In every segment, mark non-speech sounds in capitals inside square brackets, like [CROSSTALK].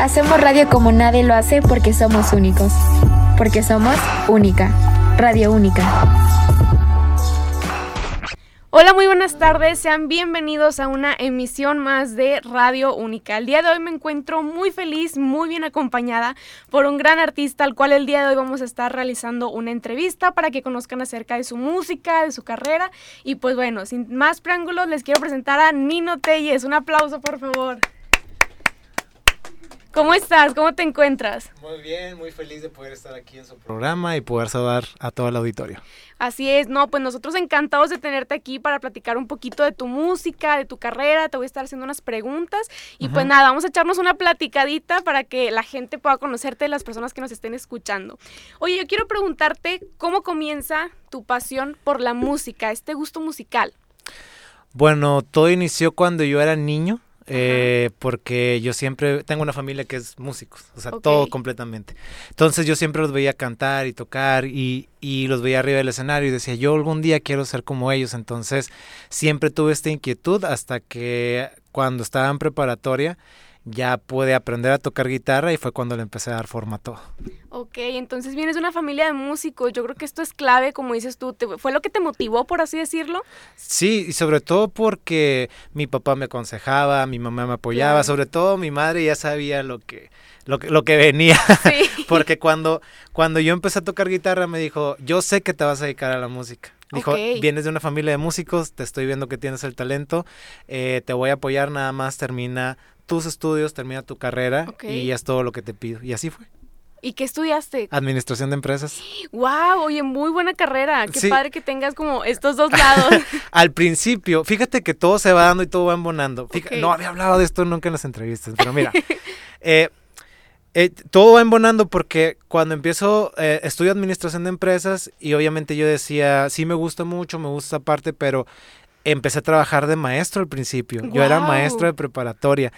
Hacemos radio como nadie lo hace porque somos únicos. Porque somos única. Radio única. Hola, muy buenas tardes. Sean bienvenidos a una emisión más de Radio Única. El día de hoy me encuentro muy feliz, muy bien acompañada por un gran artista al cual el día de hoy vamos a estar realizando una entrevista para que conozcan acerca de su música, de su carrera. Y pues bueno, sin más preámbulos, les quiero presentar a Nino Telles. Un aplauso, por favor. ¿Cómo estás? ¿Cómo te encuentras? Muy bien, muy feliz de poder estar aquí en su programa y poder saludar a todo el auditorio. Así es, no, pues nosotros encantados de tenerte aquí para platicar un poquito de tu música, de tu carrera, te voy a estar haciendo unas preguntas y pues nada, vamos a echarnos una platicadita para que la gente pueda conocerte, las personas que nos estén escuchando. Oye, yo quiero preguntarte cómo comienza tu pasión por la música, este gusto musical. Bueno, todo inició cuando yo era niño. Eh, porque yo siempre tengo una familia que es músicos, o sea, todo completamente. Entonces yo siempre los veía cantar y tocar y, y, los veía arriba del escenario y decía, yo algún día quiero ser como ellos. Entonces siempre tuve esta inquietud hasta que cuando estaba en preparatoria ya pude aprender a tocar guitarra y fue cuando le empecé a dar forma a todo. Ok, entonces vienes de una familia de músicos. Yo creo que esto es clave, como dices tú. ¿Fue lo que te motivó, por así decirlo? Sí, y sobre todo porque mi papá me aconsejaba, mi mamá me apoyaba, sobre todo mi madre ya sabía lo que, lo que, lo que venía. Sí. [LAUGHS] porque cuando, cuando yo empecé a tocar guitarra me dijo, yo sé que te vas a dedicar a la música. Dijo, vienes de una familia de músicos, te estoy viendo que tienes el talento, eh, te voy a apoyar, nada más termina tus estudios, termina tu carrera y es todo lo que te pido. Y así fue. ¿Y qué estudiaste? Administración de empresas. ¡Wow! Oye, muy buena carrera. Qué padre que tengas como estos dos lados. [LAUGHS] Al principio, fíjate que todo se va dando y todo va embonando. No había hablado de esto nunca en las entrevistas, pero mira, [LAUGHS] eh, eh, todo va embonando porque cuando empiezo, eh, estudio administración de empresas y obviamente yo decía, sí me gusta mucho, me gusta esa parte, pero empecé a trabajar de maestro al principio. Yo era maestro de preparatoria.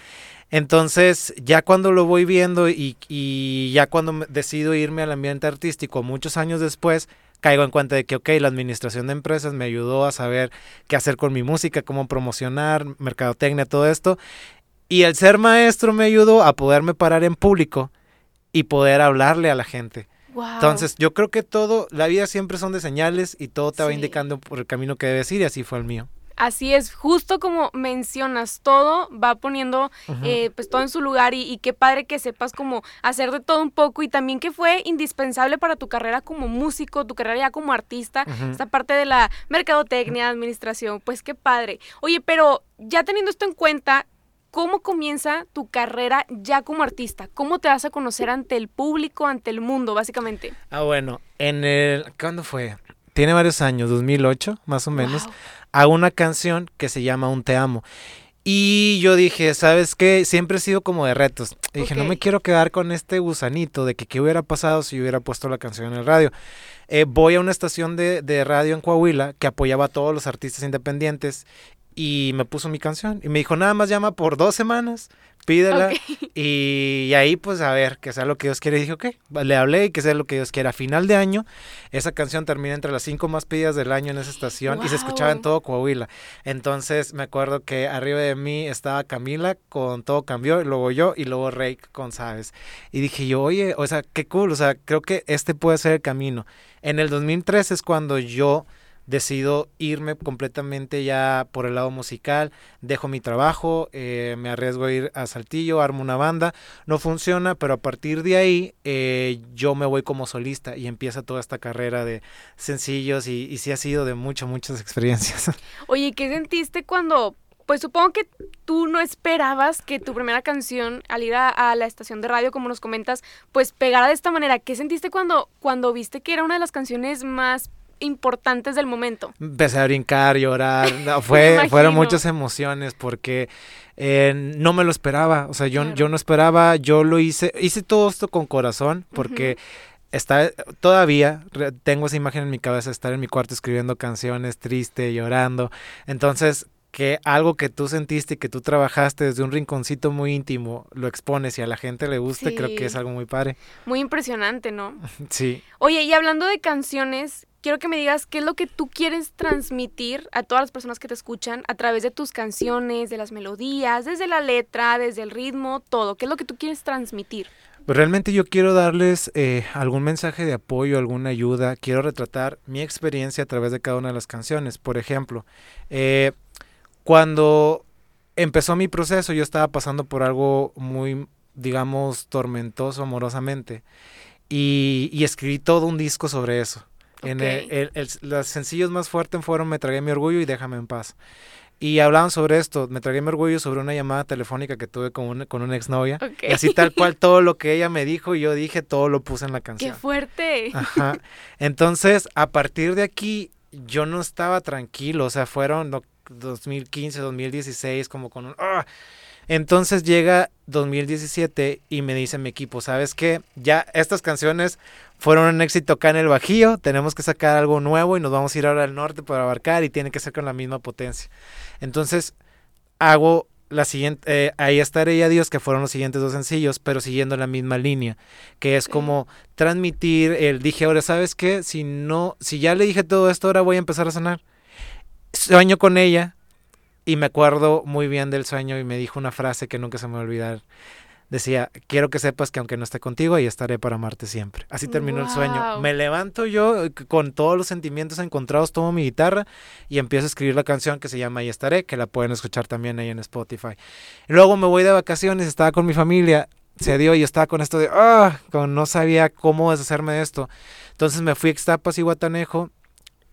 Entonces, ya cuando lo voy viendo y, y, ya cuando decido irme al ambiente artístico muchos años después, caigo en cuenta de que, ok, la administración de empresas me ayudó a saber qué hacer con mi música, cómo promocionar, mercadotecnia, todo esto. Y el ser maestro me ayudó a poderme parar en público y poder hablarle a la gente. Entonces, yo creo que todo, la vida siempre son de señales y todo te va indicando por el camino que debes ir y así fue el mío. Así es, justo como mencionas, todo va poniendo eh, pues todo en su lugar y, qué padre que sepas como hacer de todo un poco y también que fue indispensable para tu carrera como músico, tu carrera ya como artista, esta parte de la mercadotecnia, administración, pues qué padre. Oye, pero ya teniendo esto en cuenta, ¿cómo comienza tu carrera ya como artista? ¿Cómo te vas a conocer ante el público, ante el mundo, básicamente? Ah, bueno, en el, ¿cuándo fue? Tiene varios años, 2008 más o menos a una canción que se llama Un Te Amo. Y yo dije, ¿sabes qué? Siempre he sido como de retos. dije, no me quiero quedar con este gusanito de que qué hubiera pasado si hubiera puesto la canción en el radio. Eh, voy a una estación de, de, radio en Coahuila que apoyaba a todos los artistas independientes y me puso mi canción. Y me dijo, nada más llama por dos semanas, pídela. Y, ahí, pues, a ver, que sea lo que Dios quiere. Y dije, ok, le hablé y que sea lo que Dios quiera. A final de año, esa canción termina entre las cinco más pedidas del año en esa estación y se escuchaba en todo Coahuila. Entonces, me acuerdo que arriba de mí estaba Camila con Todo Cambió, y luego yo, y luego Rey con Sabes. Y dije yo, oye, o sea, qué cool, o sea, creo que este puede ser el camino. En el 2003 es cuando yo decido irme completamente ya por el lado musical, dejo mi trabajo, eh, me arriesgo a ir a Saltillo, armo una banda, no funciona, pero a partir de ahí eh, yo me voy como solista y empieza toda esta carrera de sencillos y, y sí ha sido de muchas, muchas [LAUGHS] experiencias. Oye, ¿qué sentiste cuando pues supongo que tú no esperabas que tu primera canción al ir a, la estación de radio, como nos comentas, pues pegara de esta manera. ¿Qué sentiste cuando, cuando viste que era una de las canciones más importantes del momento. Empecé a brincar, llorar, [LAUGHS] fue, fueron muchas emociones porque eh, no me lo esperaba, o sea, yo, yo no esperaba, yo lo hice, hice todo esto con corazón porque... Está, todavía tengo esa imagen en mi cabeza, estar en mi cuarto escribiendo canciones, triste, llorando. Entonces, que algo que tú sentiste y que tú trabajaste desde un rinconcito muy íntimo lo expones y a la gente le guste, creo que es algo muy padre. Muy impresionante, ¿no? [LAUGHS] sí. Oye, y hablando de canciones, quiero que me digas qué es lo que tú quieres transmitir a todas las personas que te escuchan a través de tus canciones, de las melodías, desde la letra, desde el ritmo, todo. ¿Qué es lo que tú quieres transmitir? Pues realmente yo quiero darles eh, algún mensaje de apoyo, alguna ayuda. Quiero retratar mi experiencia a través de cada una de las canciones. Por ejemplo, eh, cuando empezó mi proceso, yo estaba pasando por algo muy, digamos, tormentoso amorosamente. Y, escribí todo un disco sobre eso. En los sencillos más fuertes fueron Me tragué mi orgullo y Déjame en paz. Y hablaban sobre esto, me tragué mi orgullo sobre una llamada telefónica que tuve con, una, con una exnovia. Y así tal cual todo lo que ella me dijo y yo dije, todo lo puse en la canción. ¡Qué fuerte! Ajá. Entonces, a partir de aquí, yo no estaba tranquilo, o sea, fueron 2015, 2016, como con un... ¡ah! Entonces llega 2017 y me dice mi equipo, ¿sabes qué? Ya estas canciones fueron un éxito acá en el Bajío, tenemos que sacar algo nuevo y nos vamos a ir ahora al norte para abarcar y tiene que ser con la misma potencia. Entonces hago la siguiente, eh, ahí estaré ya Dios, que fueron los siguientes dos sencillos, pero siguiendo la misma línea, que es como transmitir el, dije, ahora, ¿sabes qué? Si no, si ya le dije todo esto, ahora voy a empezar a sanar sueño con ella y me acuerdo muy bien del sueño y me dijo una frase que nunca se me va a olvidar. Decía, quiero que sepas que aunque no esté contigo, ahí estaré para amarte siempre. Así terminó el sueño. Me levanto yo con todos los sentimientos encontrados, tomo mi guitarra y empiezo a escribir la canción que se llama Ahí estaré, que la pueden escuchar también ahí en Spotify. luego me voy de vacaciones, estaba con mi familia, se dio y estaba con esto de, ah, no sabía cómo deshacerme de esto. Entonces me fui a Extapas y Guatanejo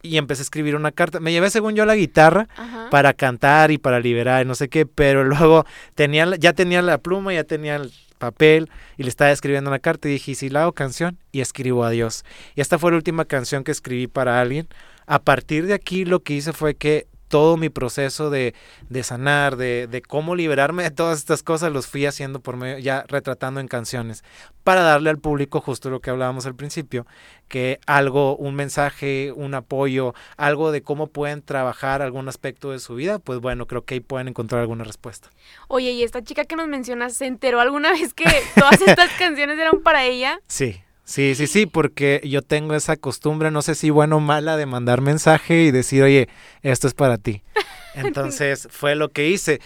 y empecé a escribir una carta. Me llevé, según yo, la guitarra para cantar y para liberar, no sé qué, pero [LAUGHS] luego tenía, ya tenía la pluma, ya tenía el papel y le estaba escribiendo una carta y dije, ¿y si la hago canción? Y escribo a Dios. Y esta fue la última canción que escribí para alguien. A partir de aquí lo que hice fue que todo mi proceso de, de sanar, de, de, cómo liberarme de todas estas cosas, los fui haciendo por medio, ya retratando en canciones, para darle al público justo lo que hablábamos al principio, que algo, un mensaje, un apoyo, algo de cómo pueden trabajar algún aspecto de su vida, pues bueno, creo que ahí pueden encontrar alguna respuesta. Oye, y esta chica que nos mencionas, ¿se enteró alguna vez que todas [LAUGHS] estas canciones eran para ella? Sí. Sí, sí, sí, porque yo tengo esa costumbre, no sé si buena o mala, de mandar mensaje y decir, oye, esto es para ti. [LAUGHS] Entonces fue lo que hice.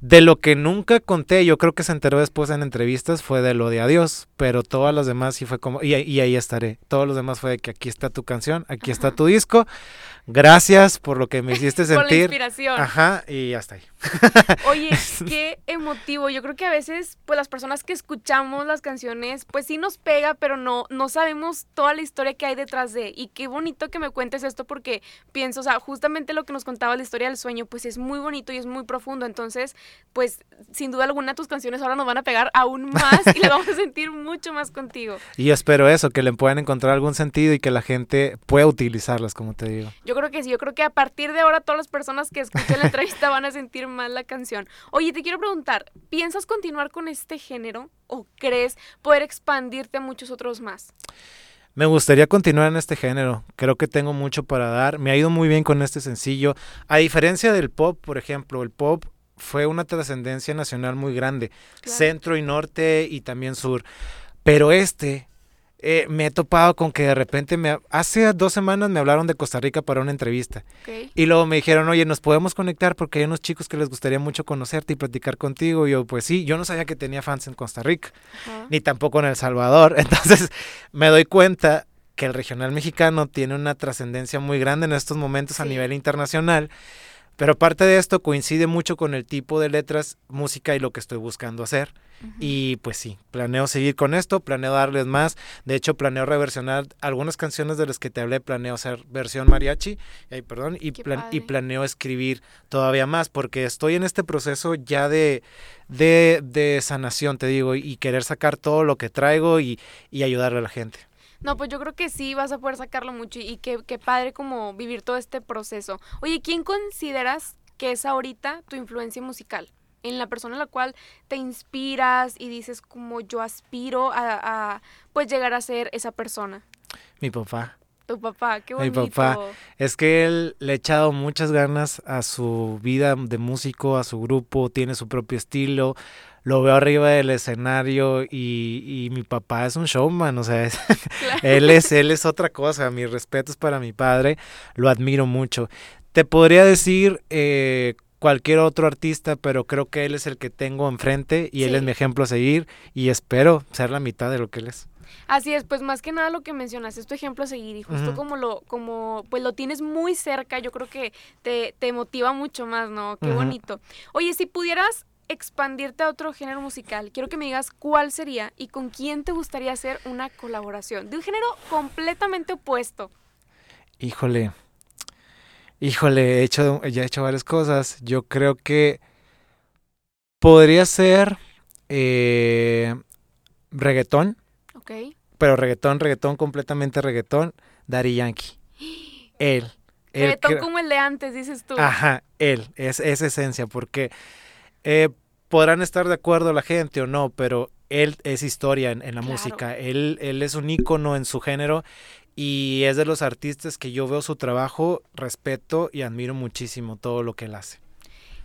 De lo que nunca conté, yo creo que se enteró después en entrevistas, fue de lo de adiós, pero todas las demás sí fue como, y, y ahí estaré. Todos los demás fue de que aquí está tu canción, aquí está tu disco, gracias por lo que me hiciste sentir. [LAUGHS] Por la inspiración. Ajá, y hasta ahí. [LAUGHS] Oye, [LAUGHS] qué emotivo. Yo creo que a veces, pues las personas que escuchamos las canciones, pues sí nos pega, pero no, no sabemos toda la historia que hay detrás de. Y qué bonito que me cuentes esto porque pienso, o sea, justamente lo que nos contaba la historia del sueño, pues es muy bonito y es muy profundo. Entonces, pues sin duda alguna tus canciones ahora nos van a pegar aún más y le vamos a sentir mucho más contigo. Y espero eso, que le puedan encontrar algún sentido y que la gente pueda utilizarlas, como te digo. Yo creo que sí, yo creo que a partir de ahora todas las personas que escuchen la entrevista van a sentir más la canción. Oye, te quiero preguntar, ¿piensas continuar con este género o crees poder expandirte a muchos otros más? Me gustaría continuar en este género. Creo que tengo mucho para dar. Me ha ido muy bien con este sencillo. A diferencia del pop, por ejemplo, el pop fue una trascendencia nacional muy grande. Centro y norte y también sur. Pero este eh, me he topado con que de repente me hace dos semanas me hablaron de Costa Rica para una entrevista. Y luego me dijeron oye nos podemos conectar porque hay unos chicos que les gustaría mucho conocerte y platicar contigo y yo pues sí yo no sabía que tenía fans en Costa Rica ni tampoco en El Salvador [LAUGHS] entonces me doy cuenta que el regional mexicano tiene una trascendencia muy grande en estos momentos a nivel internacional pero parte de esto coincide mucho con el tipo de letras, música y lo que estoy buscando hacer. Y pues sí, planeo seguir con esto, planeo darles más. De hecho, planeo reversionar algunas canciones de las que te hablé, planeo hacer versión mariachi, perdón, y, y planeo escribir todavía más, porque estoy en este proceso ya de, de, sanación, te digo, y querer sacar todo lo que traigo y, y ayudarle a la gente. No, pues yo creo que sí vas a poder sacarlo mucho y qué, padre como vivir todo este proceso. Oye, ¿quién consideras que es ahorita tu influencia musical? En la persona a la cual te inspiras y dices como yo aspiro a, a pues llegar a ser esa persona. Mi papá. Tu papá, qué Mi bonito. papá. Es que él le ha echado muchas ganas a su vida de músico, a su grupo, tiene su propio estilo. Lo veo arriba del escenario y, y mi papá es un showman, o sea, es- Claro. [LAUGHS] él es él es otra cosa. Mis respetos para mi padre, lo admiro mucho. Te podría decir eh, cualquier otro artista, pero creo que él es el que tengo enfrente y él es mi ejemplo a seguir y espero ser la mitad de lo que él es. Así es, pues más que nada lo que mencionas es tu ejemplo a seguir y justo como lo, como pues lo tienes muy cerca, yo creo que te, te motiva mucho más, ¿no? Qué bonito. Oye, si pudieras expandirte a otro género musical, quiero que me digas cuál sería y con quién te gustaría hacer una colaboración de un género completamente opuesto. Híjole. Híjole, he hecho, ya he hecho varias cosas. Yo creo que podría ser eh, reggaetón, ¿Ok? pero reggaetón, reggaetón, completamente reggaetón, Daddy Yankee. [GASPS] Él. él Reggaetón como el de antes, dices tú. Ajá, él, es, es esencia, porque eh, podrán estar de acuerdo la gente o no, pero él es historia en, en la Claro. música, él, él es un ícono en su género y es de los artistas que yo veo su trabajo, respeto y admiro muchísimo todo lo que él hace.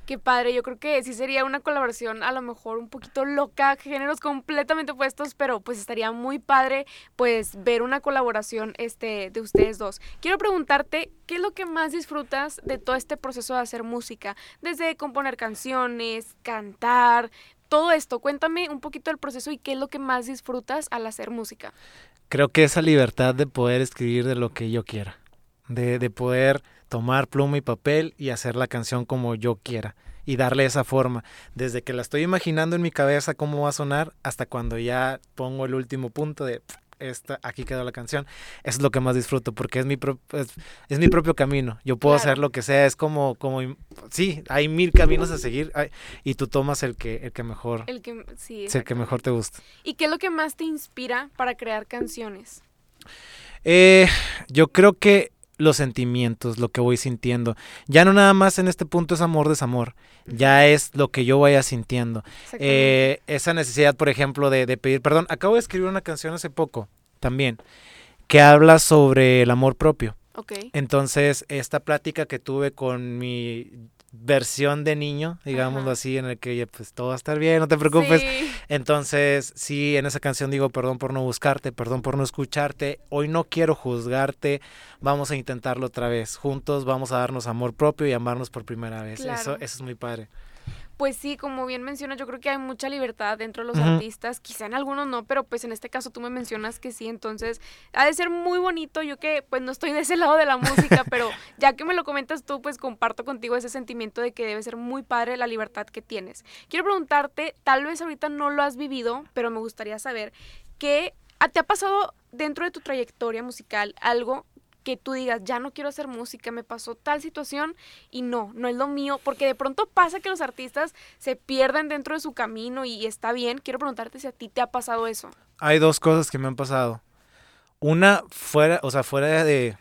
Qué padre, yo creo que sí sería una colaboración a lo mejor un poquito loca, géneros completamente opuestos, pero pues estaría muy padre pues ver una colaboración este de ustedes dos. Quiero preguntarte, ¿qué es lo que más disfrutas de todo este proceso de hacer música? Desde componer canciones, cantar, todo esto. Cuéntame un poquito del proceso y qué es lo que más disfrutas al hacer música. Creo que esa libertad de poder escribir de lo que yo quiera, de, de poder tomar pluma y papel y hacer la canción como yo quiera y darle esa forma, desde que la estoy imaginando en mi cabeza cómo va a sonar hasta cuando ya pongo el último punto de "Pf, esta aquí quedó la canción. Eso es lo que más disfruto porque es mi pro- es, es mi propio camino. Yo puedo Claro. hacer lo que sea, es como como sí, hay mil caminos a seguir y tú tomas el que el que mejor El que sí, el que mejor te gusta. ¿Y qué es lo que más te inspira para crear canciones? Eh, yo creo que los sentimientos, lo que voy sintiendo. Ya no nada más en este punto es amor, desamor. Ya es lo que yo vaya sintiendo. Eh, esa necesidad, por ejemplo, de, de pedir perdón. Acabo de escribir una canción hace poco también que habla sobre el amor propio. ok. Entonces, esta plática que tuve con mi versión de niño, digámoslo Ajá. así, en el que pues todo va a estar bien, no te preocupes. Sí. Entonces, sí, en esa canción digo perdón por no buscarte, perdón por no escucharte, hoy no quiero juzgarte, vamos a intentarlo otra vez, juntos vamos a darnos amor propio y amarnos por primera vez. Eso, eso es muy padre. Pues sí, como bien mencionas, yo creo que hay mucha libertad dentro de los artistas, quizá en algunos no, pero pues en este caso tú me mencionas que sí, entonces ha de ser muy bonito, yo que pues no estoy de ese [LAUGHS] lado de la música, pero ya que me lo comentas tú, pues comparto contigo ese sentimiento de que debe ser muy padre la libertad que tienes. Quiero preguntarte, tal vez ahorita no lo has vivido, pero me gustaría saber, ¿qué a- te ha pasado dentro de tu trayectoria musical algo que tú digas, ya no quiero hacer música, me pasó tal situación y no, no es lo mío, porque de pronto pasa que los artistas se pierden dentro de su camino y está bien. Quiero preguntarte si a ti te ha pasado eso. Hay dos cosas que me han pasado. Una fuera, o sea, fuera de,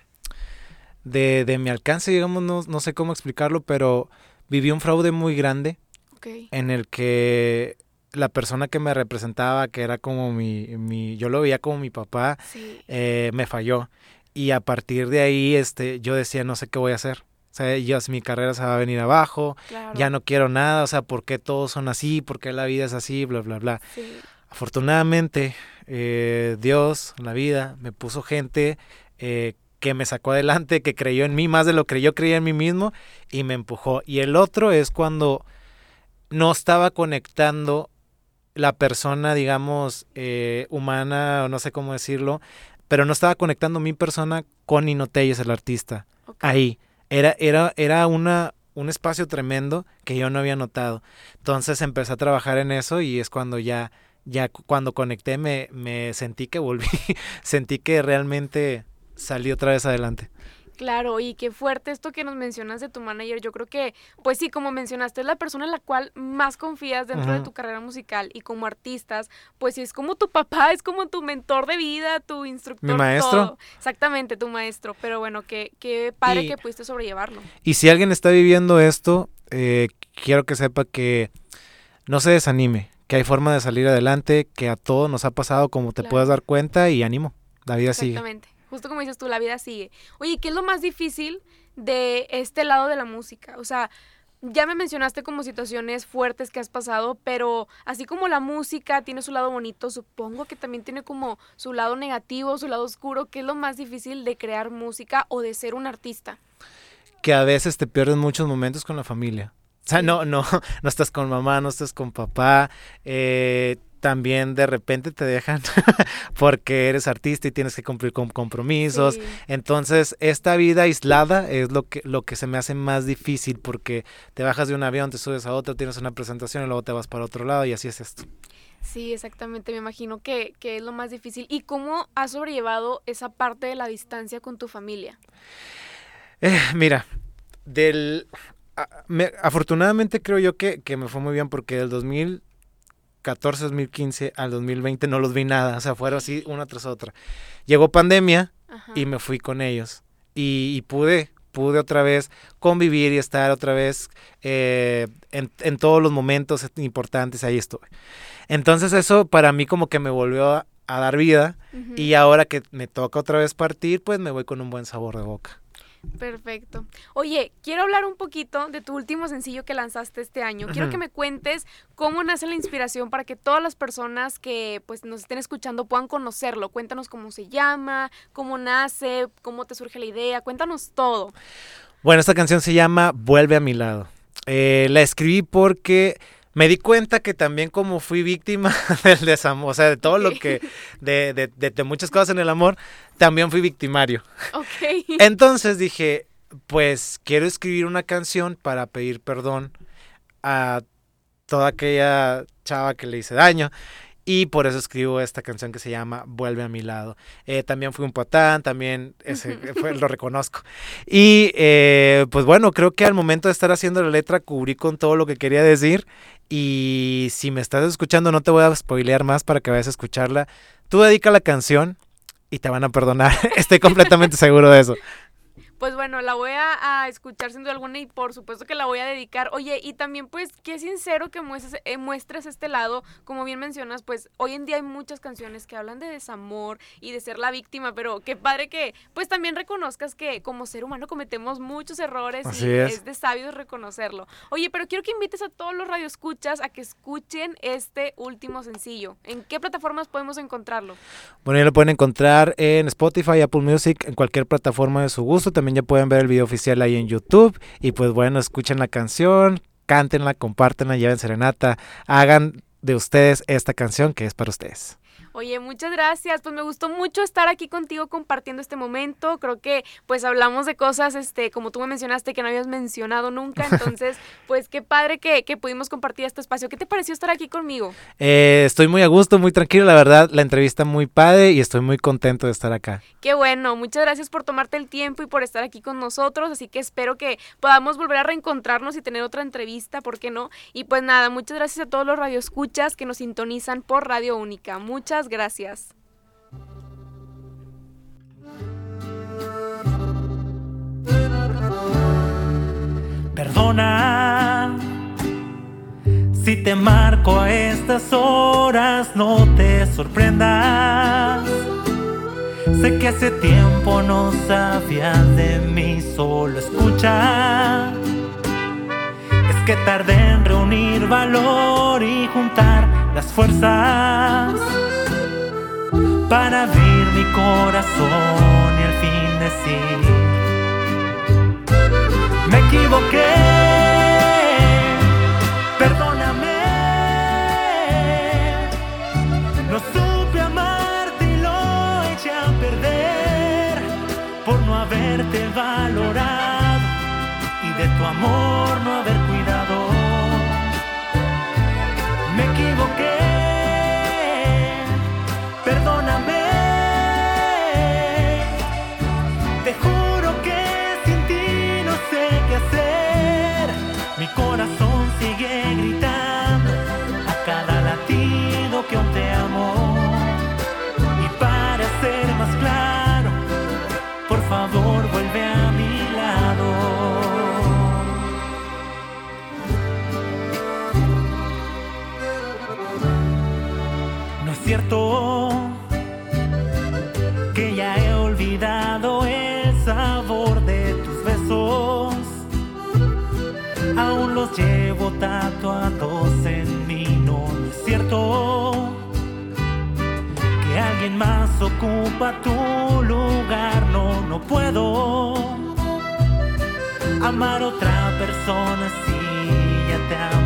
de, de mi alcance, digamos, no, no sé cómo explicarlo, pero viví un fraude muy grande Ok. en el que la persona que me representaba, que era como mi, mi yo lo veía como mi papá, Sí. eh, me falló. Y a partir de ahí, este, yo decía, no sé qué voy a hacer. O sea, yo, mi carrera se va a venir abajo, Claro. ya no quiero nada, o sea, ¿por qué todos son así? ¿Por qué la vida es así? Bla, bla, bla. Sí. Afortunadamente, eh, Dios, la vida, me puso gente eh, que me sacó adelante, que creyó en mí más de lo que yo creía en mí mismo y me empujó. Y el otro es cuando no estaba conectando la persona, digamos, eh, humana, o no sé cómo decirlo, pero no estaba conectando mi persona con Nino Telles, el artista. Ahí. Era, era, era una, un espacio tremendo que yo no había notado. Entonces empecé a trabajar en eso y es cuando ya, ya cu- cuando conecté me, me sentí que volví, [LAUGHS] sentí que realmente salí otra vez adelante. Claro, y qué fuerte esto que nos mencionas de tu manager. Yo creo que, pues sí, como mencionaste, es la persona en la cual más confías dentro de tu carrera musical y como artistas, pues sí, es como tu papá, es como tu mentor de vida, tu instructor. maestro. todo. Exactamente, tu maestro. Pero bueno, qué, qué padre Y- que pudiste sobrellevarlo. Y si alguien está viviendo esto, eh, quiero que sepa que no se desanime, que hay forma de salir adelante, que a todos nos ha pasado como te Claro. puedas dar cuenta y ánimo, la vida sigue. Exactamente. Justo como dices tú, la vida sigue. Oye, ¿qué es lo más difícil de este lado de la música? O sea, ya me mencionaste como situaciones fuertes que has pasado, pero así como la música tiene su lado bonito, supongo que también tiene como su lado negativo, su lado oscuro. ¿Qué es lo más difícil de crear música o de ser un artista? Que a veces te pierdes muchos momentos con la familia. O sea, no, no, [LAUGHS] no estás con mamá, no estás con papá. Eh, también de repente te dejan [LAUGHS] porque eres artista y tienes que cumplir con compromisos. Entonces, esta vida aislada es lo que, lo que se me hace más difícil porque te bajas de un avión, te subes a otro, tienes una presentación y luego te vas para otro lado y así es esto. Sí, exactamente. Me imagino que, que es lo más difícil. ¿Y cómo has sobrellevado esa parte de la distancia con tu familia? Eh, mira, del... afortunadamente creo yo que, que me fue muy bien porque del 2000 2014, 2015 al 2020 no los vi nada, o sea, fueron así una tras otra. Llegó pandemia y me fui con ellos y, pude, pude otra vez convivir y estar otra vez eh, en, todos los momentos importantes, ahí estuve. Entonces eso para mí como que me volvió a, dar vida y ahora que me toca otra vez partir, pues me voy con un buen sabor de boca. Perfecto. Oye, quiero hablar un poquito de tu último sencillo que lanzaste este año. Quiero que me cuentes cómo nace la inspiración para que todas las personas que pues nos estén escuchando puedan conocerlo. Cuéntanos cómo se llama, cómo nace, cómo te surge la idea. Cuéntanos todo. Bueno, esta canción se llama Vuelve a mi lado. Eh, la escribí porque me di cuenta que también como fui víctima [LAUGHS] del desamor, o sea, de todo lo que, de, de, de, muchas cosas en el amor, también fui victimario. Ok. [LAUGHS] Entonces dije, pues quiero escribir una canción para pedir perdón a toda aquella chava que le hice daño. Y por eso escribo esta canción que se llama Vuelve a mi lado. Eh, también fui un patán, también ese, lo reconozco. Y eh, pues bueno, creo que al momento de estar haciendo la letra cubrí con todo lo que quería decir. Y si me estás escuchando, no te voy a spoilear más para que vayas a escucharla. Tú dedica la canción y te van a perdonar. [LAUGHS] Estoy completamente seguro de eso. Pues bueno, la voy a, escuchar sin duda alguna y por supuesto que la voy a dedicar. Oye, y también pues qué sincero que muestres, eh, muestres este lado, como bien mencionas, pues hoy en día hay muchas canciones que hablan de desamor y de ser la víctima, pero qué padre que pues también reconozcas que como ser humano cometemos muchos errores y es. de sabios reconocerlo. Oye, pero quiero que invites a todos los radioescuchas a que escuchen este último sencillo. ¿En qué plataformas podemos encontrarlo? Bueno, ya lo pueden encontrar en Spotify, Apple Music, en cualquier plataforma de su gusto. También ya pueden ver el video oficial ahí en YouTube. Y pues bueno, escuchen la canción, cántenla, compártenla, lleven serenata, hagan de ustedes esta canción que es para ustedes. Oye, muchas gracias. Pues me gustó mucho estar aquí contigo compartiendo este momento. Creo que pues hablamos de cosas, este, como tú me mencionaste, que no habías mencionado nunca. [LAUGHS] Entonces, pues qué padre que, pudimos compartir este espacio. ¿Qué te pareció estar aquí conmigo? Eh, estoy muy a gusto, muy tranquilo, la verdad. La entrevista muy padre y estoy muy contento de estar acá. Qué bueno. Muchas gracias por tomarte el tiempo y por estar aquí con nosotros. Así que espero que podamos volver a reencontrarnos y tener otra entrevista, ¿por qué no? Y pues nada, muchas gracias a todos los radioescuchas que nos sintonizan por Radio Única. Muchas gracias. Perdona si te marco a estas horas, no te sorprendas. Sé que hace tiempo no sabías de mí, solo escucha. Es que tardé en reunir valor y juntar las fuerzas para abrir mi corazón y al fin decir, me equivoqué, perdóname, no supe amarte y lo eché a perder por no haberte valorado y de tu amor no haber cuidado. Me equivoqué. Que ya he tatuados en mí, no es cierto que alguien más ocupa tu lugar, no, no puedo amar otra persona si ya te amo